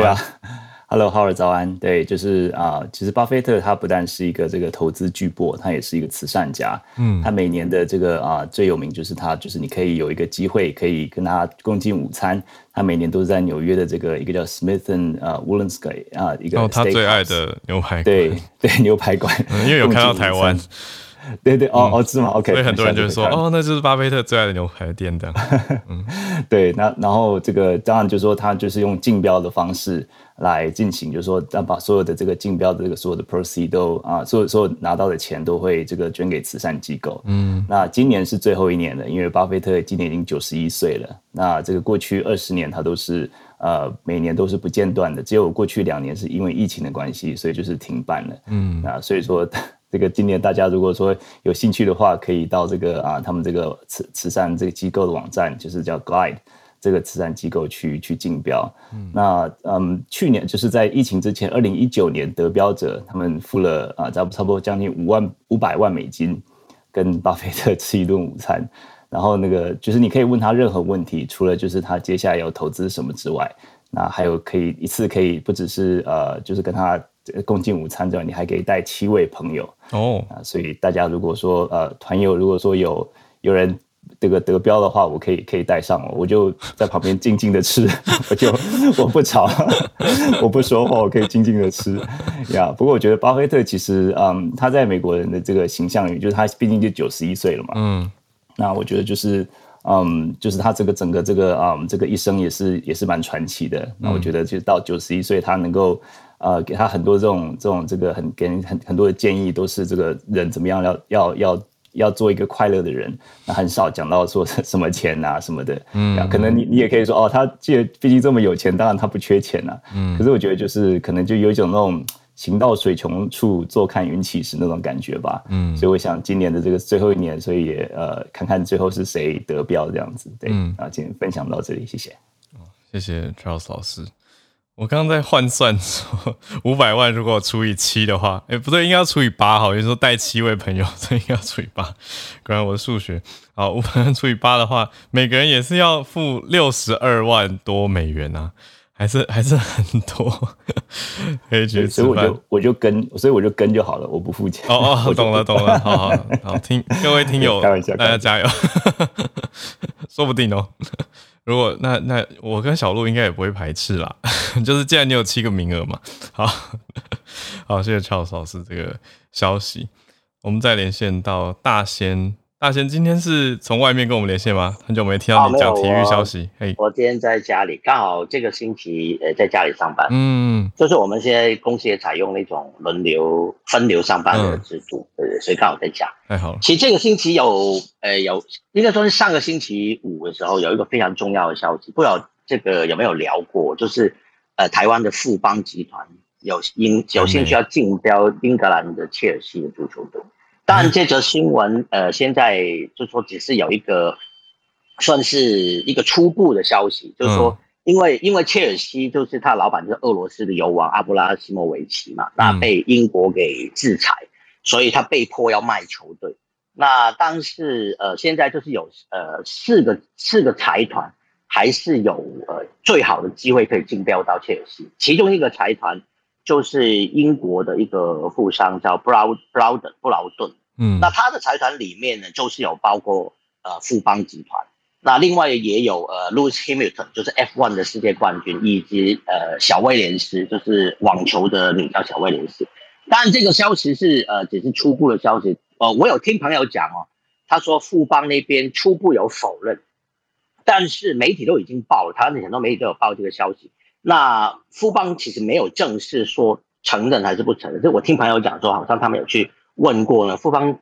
对啊，Hello，Howard 早安。对，就是啊、呃，其实巴菲特他不但是一个这个投资巨擘，他也是一个慈善家。嗯，他每年的这个啊、呃、最有名就是他，就是你可以有一个机会可以跟他共进午餐。他每年都是在纽约的这个一个叫 Smith and 呃 Wollensky 啊一个。哦，他最爱的牛排馆。对对，牛排馆、嗯，因为有看到台湾。对对哦哦，是吗？OK，所以很多人就说哦，那就是巴菲特最爱的牛排店的。[laughs] 嗯，对，那然后这个当然就是说他就是用竞标的方式来进行，就是说要把所有的这个竞标的这个所有的 proceeds 都啊，所有所有拿到的钱都会这个捐给慈善机构。嗯，那今年是最后一年了，因为巴菲特今年已经九十一岁了。那这个过去二十年他都是呃每年都是不间断的，只有过去两年是因为疫情的关系，所以就是停办了。嗯，啊所以说。这个今年大家如果说有兴趣的话，可以到这个啊，他们这个慈慈善这个机构的网站，就是叫 Glide 这个慈善机构去去竞标。嗯，那嗯，去年就是在疫情之前，二零一九年得标者他们付了啊，差差不多将近五万五百万美金，跟巴菲特 [laughs] 吃一顿午餐。然后那个就是你可以问他任何问题，除了就是他接下来要投资什么之外，那还有可以一次可以不只是呃，就是跟他。共进午餐之外，你还可以带七位朋友哦啊，所以大家如果说呃团友如果说有有人这个得标的话，我可以可以带上我，我就在旁边静静的吃，[laughs] 我就我不吵，[laughs] 我不说话，我可以静静的吃呀。不过我觉得巴菲特其实嗯他在美国人的这个形象里，就是他毕竟就九十一岁了嘛，嗯，那我觉得就是嗯就是他这个整个这个嗯这个一生也是也是蛮传奇的。那我觉得就到九十一岁他能够。呃，给他很多这种这种这个很给人很很多的建议，都是这个人怎么样要要要要做一个快乐的人。那很少讲到说什么钱啊什么的。嗯，可能你你也可以说哦，他既然毕竟这么有钱，当然他不缺钱啊。嗯，可是我觉得就是可能就有一种那种行到水穷处，坐看云起时那种感觉吧。嗯，所以我想今年的这个最后一年，所以也呃看看最后是谁得标这样子。对，嗯，啊，今天分享到这里，谢谢。谢谢 Charles 老师。我刚刚在换算说，五百万如果除以七的话，哎，不对，应该要除以八。好，也就是说带七位朋友，[laughs] 所以应该要除以八。果然我的数学好，五百万除以八的话，每个人也是要付六十二万多美元啊，还是还是很多。可以去吃饭，所以我就我就跟，所以我就跟就好了，我不付钱。哦 [laughs] 哦，懂了懂了，好好好，听各位听友，[laughs] 大家加油，说不定哦。如果那那我跟小鹿应该也不会排斥啦，[laughs] 就是既然你有七个名额嘛，好。[laughs] 好谢谢乔老师这个消息，我们再连线到大仙。大仙今天是从外面跟我们连线吗？很久没听到你讲体育消息。嘿，我今天在家里，刚好这个星期呃在家里上班。嗯，就是我们现在公司也采用那种轮流分流上班的制度，对、嗯、对，所以刚好在家。太好了。其实这个星期有呃有，应该说是上个星期五的时候有一个非常重要的消息，不知道这个有没有聊过，就是呃台湾的富邦集团有兴有兴趣要竞标英格兰的切尔西的足球队。当然，这则新闻，呃，现在就说只是有一个，算是一个初步的消息，就是说，因为因为切尔西就是他老板就是俄罗斯的油王阿布拉西莫维奇嘛，那被英国给制裁，所以他被迫要卖球队。那当时呃，现在就是有呃四个四个财团还是有呃最好的机会可以竞标到切尔西，其中一个财团就是英国的一个富商叫布劳布劳登布劳顿。嗯，那他的财团里面呢，就是有包括呃富邦集团，那另外也有呃 Lewis Hamilton，就是 F1 的世界冠军，以及呃小威廉斯，就是网球的女将小威廉斯。当然这个消息是呃只是初步的消息，呃我有听朋友讲哦，他说富邦那边初步有否认，但是媒体都已经报了，台湾的很多媒体都有报这个消息。那富邦其实没有正式说承认还是不承认，就我听朋友讲说，好像他们有去。问过呢，富邦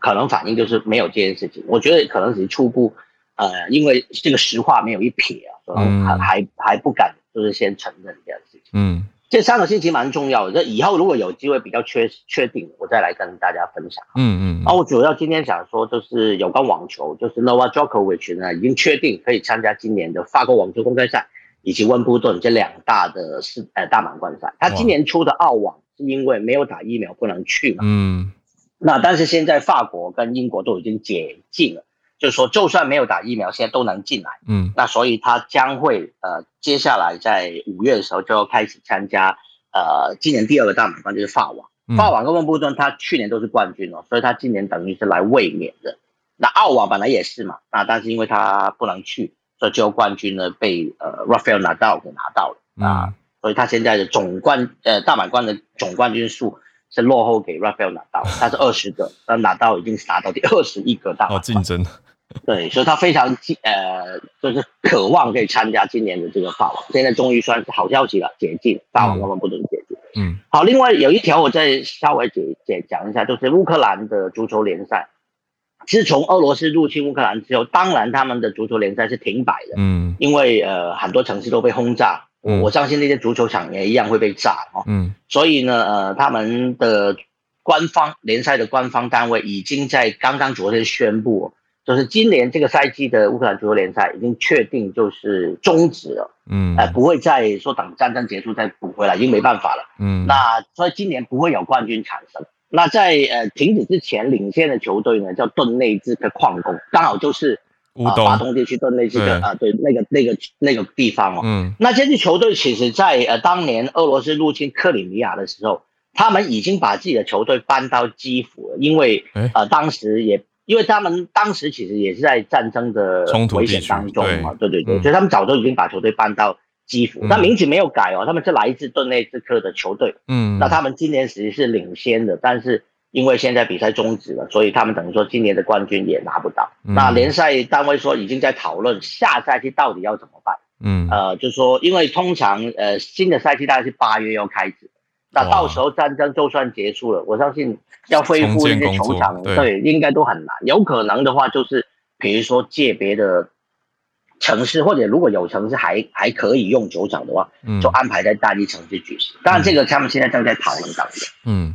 可能反应就是没有这件事情。我觉得可能只是初步，呃，因为这个实话没有一撇啊，还还还不敢就是先承认这样的事情。嗯，这三个星期蛮重要的，这以后如果有机会比较确确定，我再来跟大家分享。嗯嗯。然后我主要今天想说，就是有关网球，就是 Novak Djokovic 呢已经确定可以参加今年的法国网球公开赛以及温布顿这两大的世呃大满贯赛。他今年出的澳网。是因为没有打疫苗不能去嘛？嗯，那但是现在法国跟英国都已经解禁了，就是说就算没有打疫苗，现在都能进来。嗯，那所以他将会呃接下来在五月的时候就要开始参加呃今年第二个大满贯就是法网。嗯、法网跟温布顿他去年都是冠军哦，所以他今年等于是来卫冕的。那澳网本来也是嘛，那但是因为他不能去，所以最后冠军呢被呃 Rafael Nadal 给拿到了啊。嗯所以他现在的总冠呃大满贯的总冠军数是落后给 Rafael 拿到，他是二十个，那拿到已经是拿到第二十一个大满贯。好竞争。[laughs] 对，所以他非常呃就是渴望可以参加今年的这个法网，现在终于算是好消息了，解禁法网根本不能解禁。嗯，好，另外有一条我再稍微解解讲一下，就是乌克兰的足球联赛，自从俄罗斯入侵乌克兰之后，当然他们的足球联赛是停摆的，嗯，因为呃很多城市都被轰炸。我我相信那些足球场也一样会被炸哦，嗯，所以呢，呃，他们的官方联赛的官方单位已经在刚刚昨天宣布，就是今年这个赛季的乌克兰足球联赛已经确定就是终止了，嗯，呃，不会再说等战争结束再补回来，已经没办法了，嗯，那所以今年不会有冠军产生。那在呃停止之前领先的球队呢，叫顿内兹克矿工，刚好就是。乌东，巴东地区顿内兹的啊，对，那个那个那个地方哦，嗯，那这支球队其实在呃当年俄罗斯入侵克里米亚的时候，他们已经把自己的球队搬到基辅了，因为呃当时也因为他们当时其实也是在战争的危险当中嘛，对。对对，所以他们早就已经把球队搬到基辅，但名字没有改哦，他们是来自顿内茨克的球队，嗯，那他们今年其实是领先的，但是。因为现在比赛终止了，所以他们等于说今年的冠军也拿不到。嗯、那联赛单位说已经在讨论下赛季到底要怎么办。嗯，呃，就是说，因为通常呃新的赛季大概是八月要开始，那到时候战争就算结束了，我相信要恢复那些球场，对，应该都很难。有可能的话，就是比如说借别的城市，或者如果有城市还还可以用球场的话，就安排在大一城市举行。当然，这个他们现在正在讨论当中。嗯。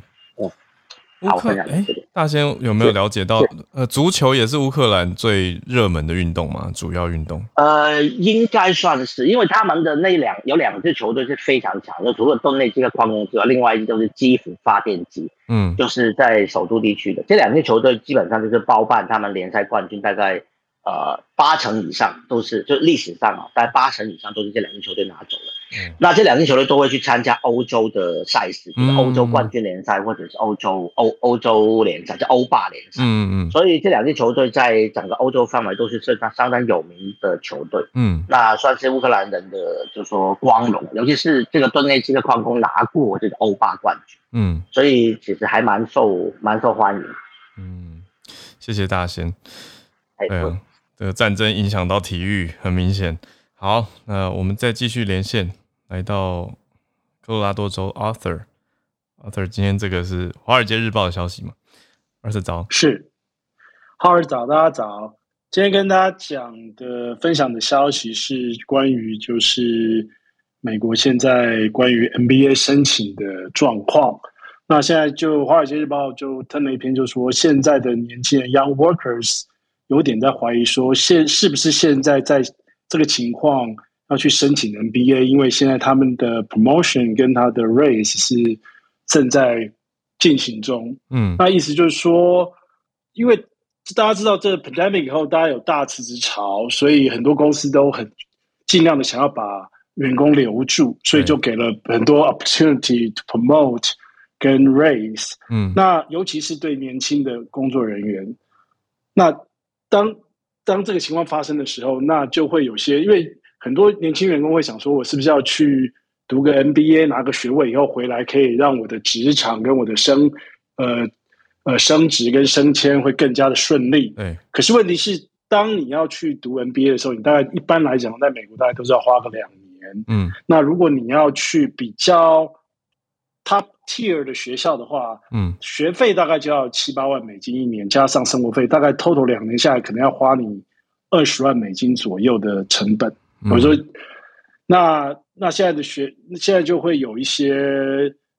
乌克兰，哎，大仙有没有了解到？呃，足球也是乌克兰最热门的运动吗？主要运动？呃，应该算是，因为他们的那两有两支球队是非常强，就除了顿内这个矿工之外，另外一支就是基辅发电机，嗯，就是在首都地区的这两支球队，基本上就是包办他们联赛冠军，大概呃八成以上都是，就历史上啊，大概八成以上都是这两支球队拿走了。嗯、那这两支球队都会去参加欧洲的赛事，就是欧洲冠军联赛或者是欧洲欧欧洲联赛，叫欧霸联赛。嗯嗯。所以这两支球队在整个欧洲范围都是相当相当有名的球队。嗯。那算是乌克兰人的，就是说光荣，尤其是这个顿内茨克矿工拿过这个欧霸冠军。嗯。所以其实还蛮受蛮受欢迎。嗯，谢谢大仙。哎呀，这个战争影响到体育很明显。好，那我们再继续连线。来到科罗拉多州，Arthur，Arthur，今天这个是《华尔街日报》的消息吗？Arthur 早，是，哈尔早，大家早。今天跟大家讲的分享的消息是关于就是美国现在关于 NBA 申请的状况。那现在就《华尔街日报》就登了一篇，就说现在的年轻人 Young Workers 有点在怀疑说现是不是现在在这个情况。要去申请 NBA，因为现在他们的 promotion 跟他的 raise 是正在进行中。嗯，那意思就是说，因为大家知道这个 pandemic 以后，大家有大辞职潮，所以很多公司都很尽量的想要把员工留住，所以就给了很多 opportunity to promote 跟 raise。嗯，那尤其是对年轻的工作人员，那当当这个情况发生的时候，那就会有些因为。很多年轻员工会想说：“我是不是要去读个 MBA，拿个学位以后回来，可以让我的职场跟我的升呃呃升职跟升迁会更加的顺利？”对。可是问题是，当你要去读 MBA 的时候，你大概一般来讲，在美国大概都是要花个两年。嗯。那如果你要去比较 top tier 的学校的话，嗯，学费大概就要七八万美金一年，加上生活费，大概 total 两年下来，可能要花你二十万美金左右的成本。我说，那那现在的学，现在就会有一些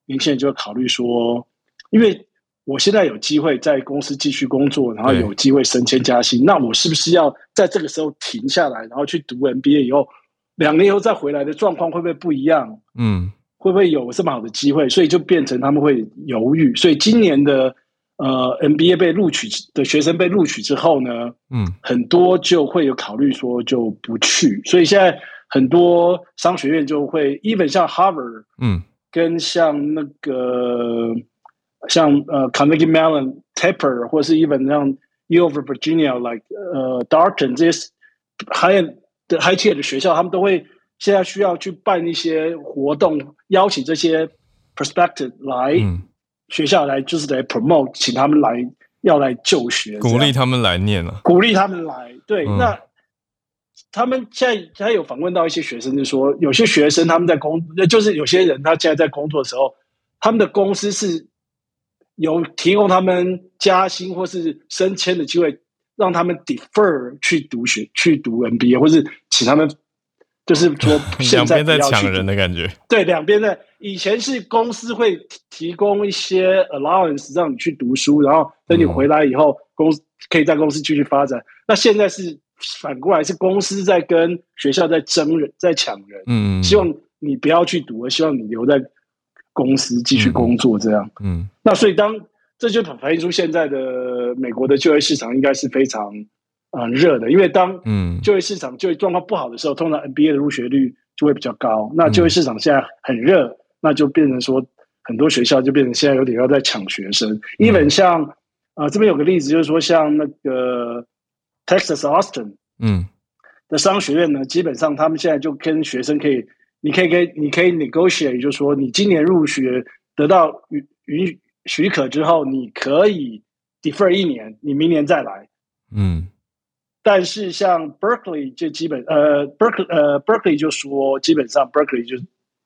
年轻人就会考虑说，因为我现在有机会在公司继续工作，然后有机会升迁加薪，那我是不是要在这个时候停下来，然后去读 MBA 以后，两年以后再回来的状况会不会不一样？嗯，会不会有这么好的机会？所以就变成他们会犹豫。所以今年的。呃，MBA 被录取的学生被录取之后呢，嗯，很多就会有考虑说就不去，所以现在很多商学院就会，even 像 Harvard，嗯，跟像那个像呃 Carnegie Mellon、Tapper，或是 even 像 U of Virginia，like 呃 Darton 这些 high 的 high tier 的学校，他们都会现在需要去办一些活动，邀请这些 prospective 来。嗯学校来就是来 promote，请他们来要来就学，鼓励他们来念了，鼓励他们来。对，嗯、那他们现在他有访问到一些学生，就说有些学生他们在工，就是有些人他现在在工作的时候，他们的公司是有提供他们加薪或是升迁的机会，让他们 defer 去读学去读 MBA，或是请他们。就是说，[laughs] 两边在抢人的感觉。对，两边在以前是公司会提供一些 allowance 让你去读书，然后等你回来以后，公司可以在公司继续发展。那现在是反过来，是公司在跟学校在争人，在抢人。嗯，希望你不要去读，而希望你留在公司继续工作。这样。嗯。那所以当这就反映出现在的美国的就业市场应该是非常。嗯，热的，因为当嗯就业市场就业状况不好的时候，通常 NBA 的入学率就会比较高。那就业市场现在很热，嗯、那就变成说很多学校就变成现在有点要在抢学生。Even、嗯、像啊、呃，这边有个例子，就是说像那个 Texas Austin 嗯的商学院呢，基本上他们现在就跟学生可以，你可以跟你可以 negotiate，就是说你今年入学得到允允许可之后，你可以 defer 一年，你明年再来，嗯。但是像 Berkeley 就基本呃 Berkeley 呃 Berkeley 就说基本上 Berkeley 就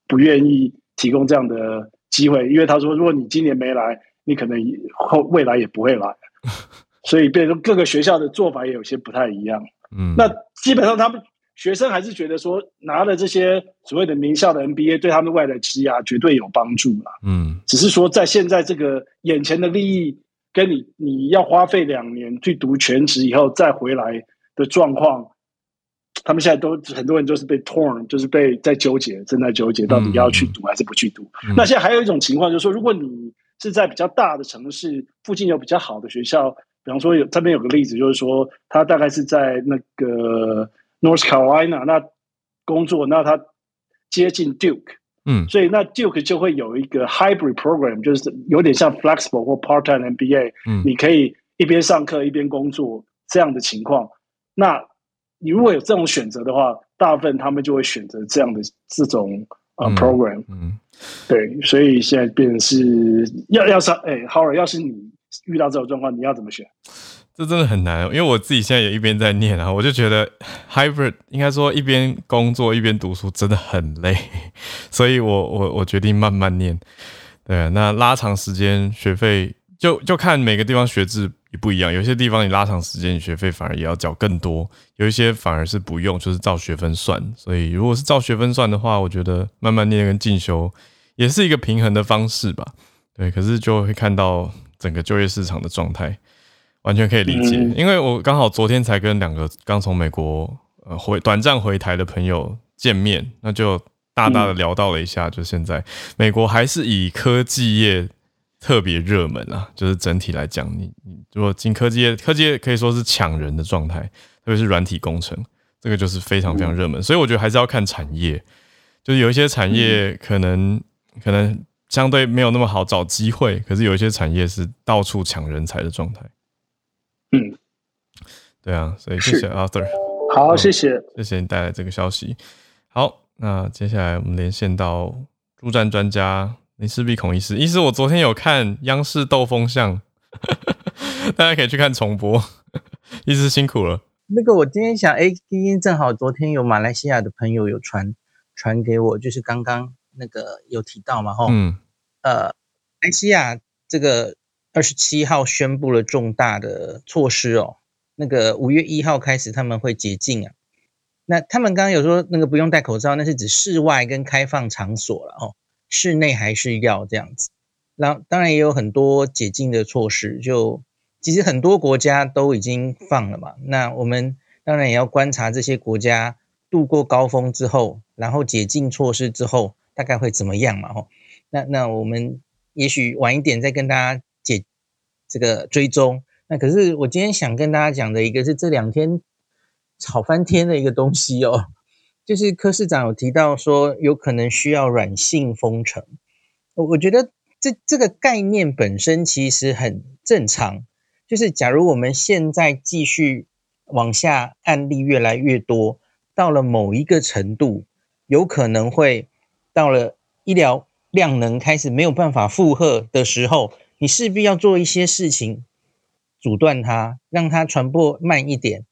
不愿意提供这样的机会，因为他说如果你今年没来，你可能后未来也不会来，[laughs] 所以变成各个学校的做法也有些不太一样。嗯，那基本上他们学生还是觉得说拿了这些所谓的名校的 MBA 对他们未来的职涯绝对有帮助啦。嗯，只是说在现在这个眼前的利益，跟你你要花费两年去读全职以后再回来的状况，他们现在都很多人就是被 torn，就是被在纠结，正在纠结到底要去读还是不去读。嗯、那现在还有一种情况就是说，如果你是在比较大的城市附近有比较好的学校，比方说有这边有个例子，就是说他大概是在那个。North Carolina 那工作，那他接近 Duke，嗯，所以那 Duke 就会有一个 hybrid program，就是有点像 flexible 或 part-time MBA，嗯，你可以一边上课一边工作这样的情况。那你如果有这种选择的话，大部分他们就会选择这样的这种呃 program，嗯，嗯，对，所以现在变成是要要上，哎，Howard，要是你遇到这种状况，你要怎么选？这真的很难，因为我自己现在也一边在念啊，我就觉得 hybrid 应该说一边工作一边读书真的很累，[laughs] 所以我我我决定慢慢念。对，那拉长时间学费就就看每个地方学制也不一样，有些地方你拉长时间，你学费反而也要缴更多，有一些反而是不用，就是照学分算。所以如果是照学分算的话，我觉得慢慢念跟进修也是一个平衡的方式吧。对，可是就会看到整个就业市场的状态。完全可以理解，因为我刚好昨天才跟两个刚从美国呃回短暂回台的朋友见面，那就大大的聊到了一下，就现在美国还是以科技业特别热门啊，就是整体来讲，你你如果进科技业，科技业可以说是抢人的状态，特别是软体工程，这个就是非常非常热门，所以我觉得还是要看产业，就是有一些产业可能可能相对没有那么好找机会，可是有一些产业是到处抢人才的状态。嗯，对啊，所以谢谢 Arthur。好，谢谢，谢谢你带来这个消息。好，那接下来我们连线到助战专家林氏璧孔医师。医师，我昨天有看央视斗风向，[laughs] 大家可以去看重播。[laughs] 医师辛苦了。那个，我今天想，哎，今天正好昨天有马来西亚的朋友有传传给我，就是刚刚那个有提到嘛，吼，嗯，呃，马来西亚这个。二十七号宣布了重大的措施哦，那个五月一号开始他们会解禁啊。那他们刚刚有说那个不用戴口罩，那是指室外跟开放场所了哦，室内还是要这样子。然后当然也有很多解禁的措施，就其实很多国家都已经放了嘛。那我们当然也要观察这些国家度过高峰之后，然后解禁措施之后大概会怎么样嘛？吼，那那我们也许晚一点再跟大家。这个追踪，那可是我今天想跟大家讲的一个是这两天吵翻天的一个东西哦，就是柯市长有提到说有可能需要软性封城，我我觉得这这个概念本身其实很正常，就是假如我们现在继续往下，案例越来越多，到了某一个程度，有可能会到了医疗量能开始没有办法负荷的时候。你势必要做一些事情，阻断它，让它传播慢一点，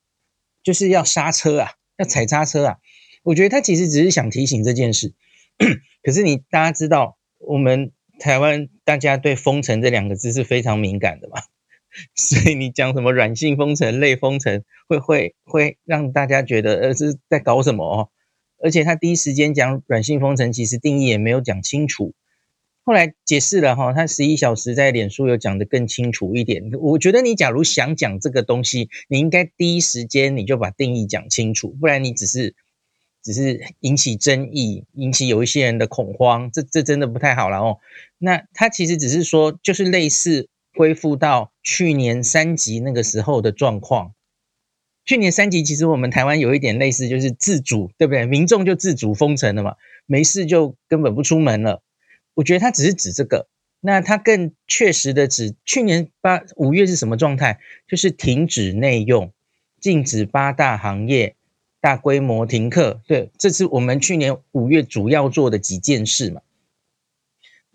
就是要刹车啊，要踩刹车啊。我觉得他其实只是想提醒这件事。[clears throat] 可是你大家知道，我们台湾大家对封城这两个字是非常敏感的嘛，[laughs] 所以你讲什么软性封城、类封城，会会会让大家觉得呃是在搞什么哦。而且他第一时间讲软性封城，其实定义也没有讲清楚。后来解释了哈，他十一小时在脸书有讲得更清楚一点。我觉得你假如想讲这个东西，你应该第一时间你就把定义讲清楚，不然你只是只是引起争议，引起有一些人的恐慌，这这真的不太好了哦。那他其实只是说，就是类似恢复到去年三级那个时候的状况。去年三级其实我们台湾有一点类似，就是自主，对不对？民众就自主封城了嘛，没事就根本不出门了。我觉得他只是指这个，那他更确实的指去年八五月是什么状态？就是停止内用，禁止八大行业大规模停课。对，这是我们去年五月主要做的几件事嘛。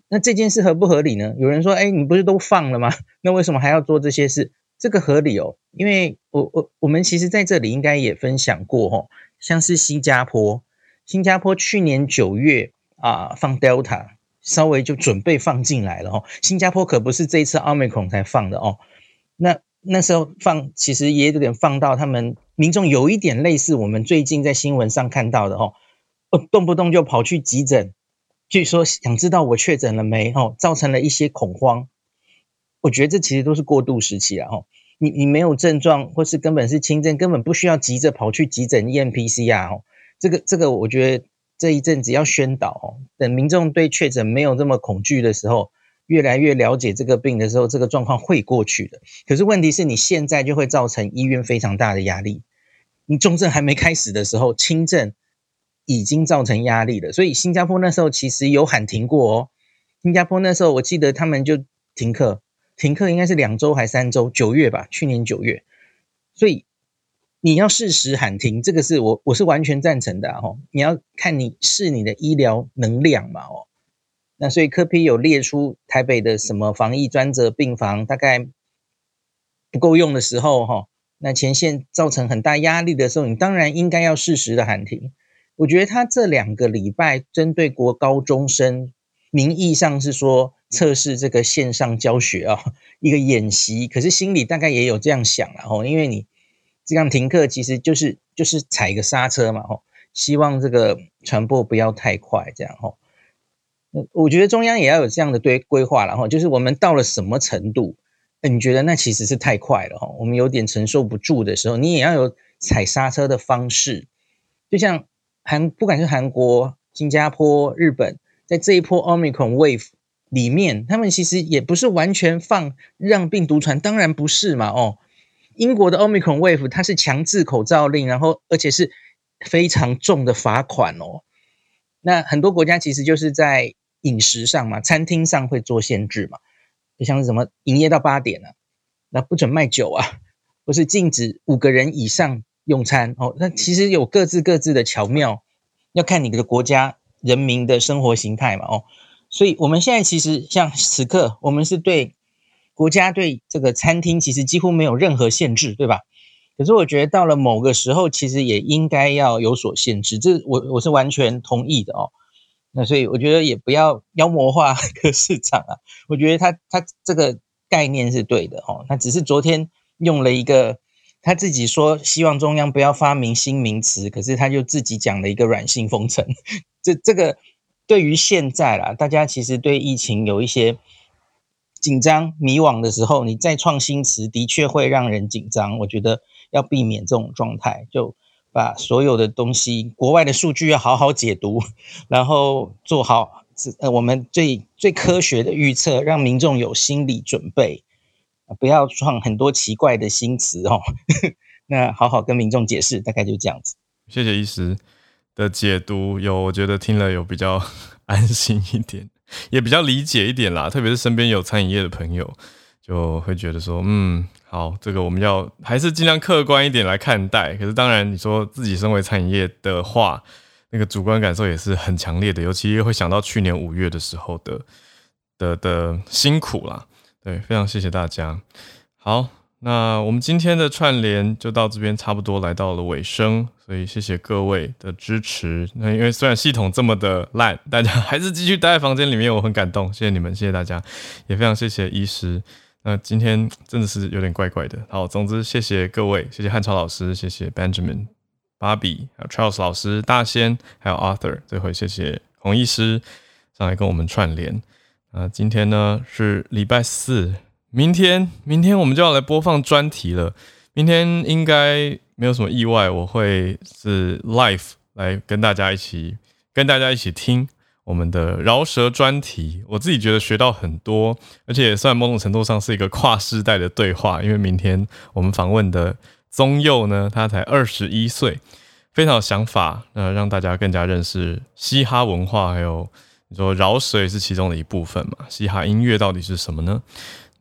那这件事合不合理呢？有人说，哎，你不是都放了吗？[laughs] 那为什么还要做这些事？这个合理哦，因为我我我们其实在这里应该也分享过哦，像是新加坡，新加坡去年九月啊放 Delta。稍微就准备放进来了哦，新加坡可不是这一次奥密克戎才放的哦。那那时候放，其实也有点放到他们民众有一点类似我们最近在新闻上看到的哦，动不动就跑去急诊，据说想知道我确诊了没哦，造成了一些恐慌。我觉得这其实都是过渡时期啊，哦，你你没有症状或是根本是轻症，根本不需要急着跑去急诊验 PCR 哦。这个这个，我觉得这一阵子要宣导哦，等民众对确诊没有这么恐惧的时候。越来越了解这个病的时候，这个状况会过去的。可是问题是你现在就会造成医院非常大的压力。你重症还没开始的时候，轻症已经造成压力了。所以新加坡那时候其实有喊停过哦。新加坡那时候我记得他们就停课，停课应该是两周还三周，九月吧，去年九月。所以你要适时喊停，这个是我我是完全赞成的哦。你要看你是你的医疗能量嘛哦。那所以柯 P 有列出台北的什么防疫专责病房大概不够用的时候，哈，那前线造成很大压力的时候，你当然应该要适时的喊停。我觉得他这两个礼拜针对国高中生，名义上是说测试这个线上教学啊，一个演习，可是心里大概也有这样想了哦，因为你这样停课其实就是就是踩个刹车嘛，吼，希望这个传播不要太快，这样吼。我觉得中央也要有这样的对规划了哈，就是我们到了什么程度，你觉得那其实是太快了吼，我们有点承受不住的时候，你也要有踩刹车的方式。就像韩，不管是韩国、新加坡、日本，在这一波 Omicron Wave 里面，他们其实也不是完全放让病毒传，当然不是嘛哦。英国的 Omicron Wave 它是强制口罩令，然后而且是非常重的罚款哦。那很多国家其实就是在饮食上嘛，餐厅上会做限制嘛，就像是什么营业到八点啊，那不准卖酒啊，或是禁止五个人以上用餐哦。那其实有各自各自的巧妙，要看你的国家人民的生活形态嘛哦。所以我们现在其实像此刻，我们是对国家对这个餐厅其实几乎没有任何限制，对吧？可是我觉得到了某个时候，其实也应该要有所限制，这我我是完全同意的哦。那所以我觉得也不要妖魔化 [laughs] 个市场啊，我觉得他他这个概念是对的哦，那只是昨天用了一个他自己说希望中央不要发明新名词，可是他就自己讲了一个软性封城，[laughs] 这这个对于现在啦，大家其实对疫情有一些紧张迷惘的时候，你再创新词的确会让人紧张，我觉得要避免这种状态就。把所有的东西，国外的数据要好好解读，然后做好呃我们最最科学的预测，让民众有心理准备，不要创很多奇怪的新词哦。[laughs] 那好好跟民众解释，大概就这样子。谢谢医师的解读，有我觉得听了有比较 [laughs] 安心一点，也比较理解一点啦。特别是身边有餐饮业的朋友，就会觉得说，嗯。好，这个我们要还是尽量客观一点来看待。可是当然，你说自己身为餐饮业的话，那个主观感受也是很强烈的，尤其会想到去年五月的时候的的的辛苦啦。对，非常谢谢大家。好，那我们今天的串联就到这边，差不多来到了尾声，所以谢谢各位的支持。那因为虽然系统这么的烂，大家还是继续待在房间里面，我很感动，谢谢你们，谢谢大家，也非常谢谢医师。那今天真的是有点怪怪的。好，总之谢谢各位，谢谢汉超老师，谢谢 Benjamin、Bobby，还有 Charles 老师、大仙，还有 Arthur。这回谢谢孔医师上来跟我们串联。那今天呢是礼拜四，明天明天我们就要来播放专题了。明天应该没有什么意外，我会是 live 来跟大家一起跟大家一起听。我们的饶舌专题，我自己觉得学到很多，而且也算某种程度上是一个跨世代的对话。因为明天我们访问的宗佑呢，他才二十一岁，非常有想法，呃，让大家更加认识嘻哈文化，还有你说饶舌也是其中的一部分嘛。嘻哈音乐到底是什么呢？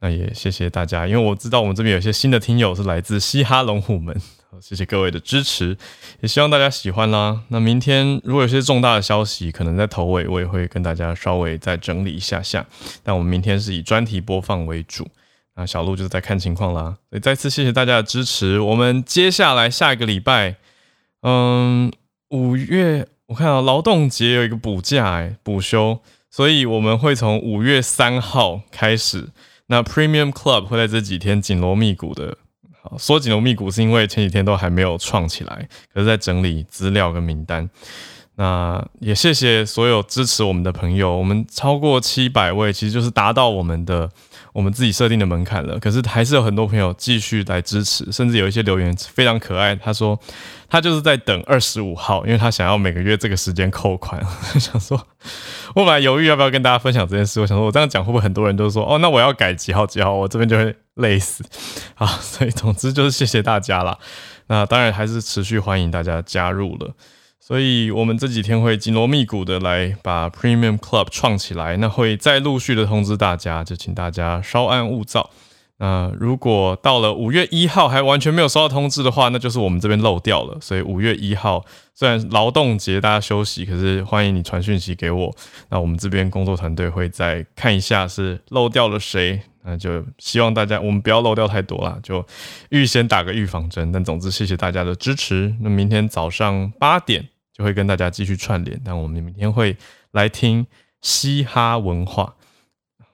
那也谢谢大家，因为我知道我们这边有些新的听友是来自嘻哈龙虎门。[laughs] 谢谢各位的支持，也希望大家喜欢啦。那明天如果有些重大的消息，可能在头尾我也会跟大家稍微再整理一下下。但我们明天是以专题播放为主，那小鹿就是在看情况啦。所以再次谢谢大家的支持。我们接下来下一个礼拜，嗯，五月我看到劳动节有一个补假哎，补休，所以我们会从五月三号开始。那 Premium Club 会在这几天紧锣密鼓的，说紧锣密鼓是因为前几天都还没有创起来，可是在整理资料跟名单。那也谢谢所有支持我们的朋友，我们超过七百位，其实就是达到我们的我们自己设定的门槛了。可是还是有很多朋友继续来支持，甚至有一些留言非常可爱，他说他就是在等二十五号，因为他想要每个月这个时间扣款。[laughs] 想说，我本来犹豫要不要跟大家分享这件事，我想说我这样讲会不会很多人都说哦，那我要改几号几号，我这边就会累死 [laughs] 啊。所以总之就是谢谢大家啦。那当然还是持续欢迎大家加入了。所以，我们这几天会紧锣密鼓的来把 Premium Club 创起来，那会再陆续的通知大家，就请大家稍安勿躁。那如果到了五月一号还完全没有收到通知的话，那就是我们这边漏掉了。所以五月一号虽然劳动节大家休息，可是欢迎你传讯息给我，那我们这边工作团队会再看一下是漏掉了谁。那就希望大家我们不要漏掉太多啦，就预先打个预防针。但总之，谢谢大家的支持。那明天早上八点就会跟大家继续串联，但我们明天会来听嘻哈文化。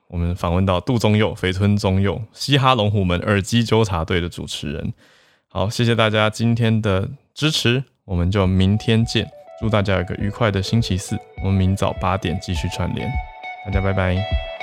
我们访问到杜宗佑、肥村宗佑，嘻哈龙虎门耳机纠察队的主持人。好，谢谢大家今天的支持，我们就明天见。祝大家有个愉快的星期四。我们明早八点继续串联，大家拜拜。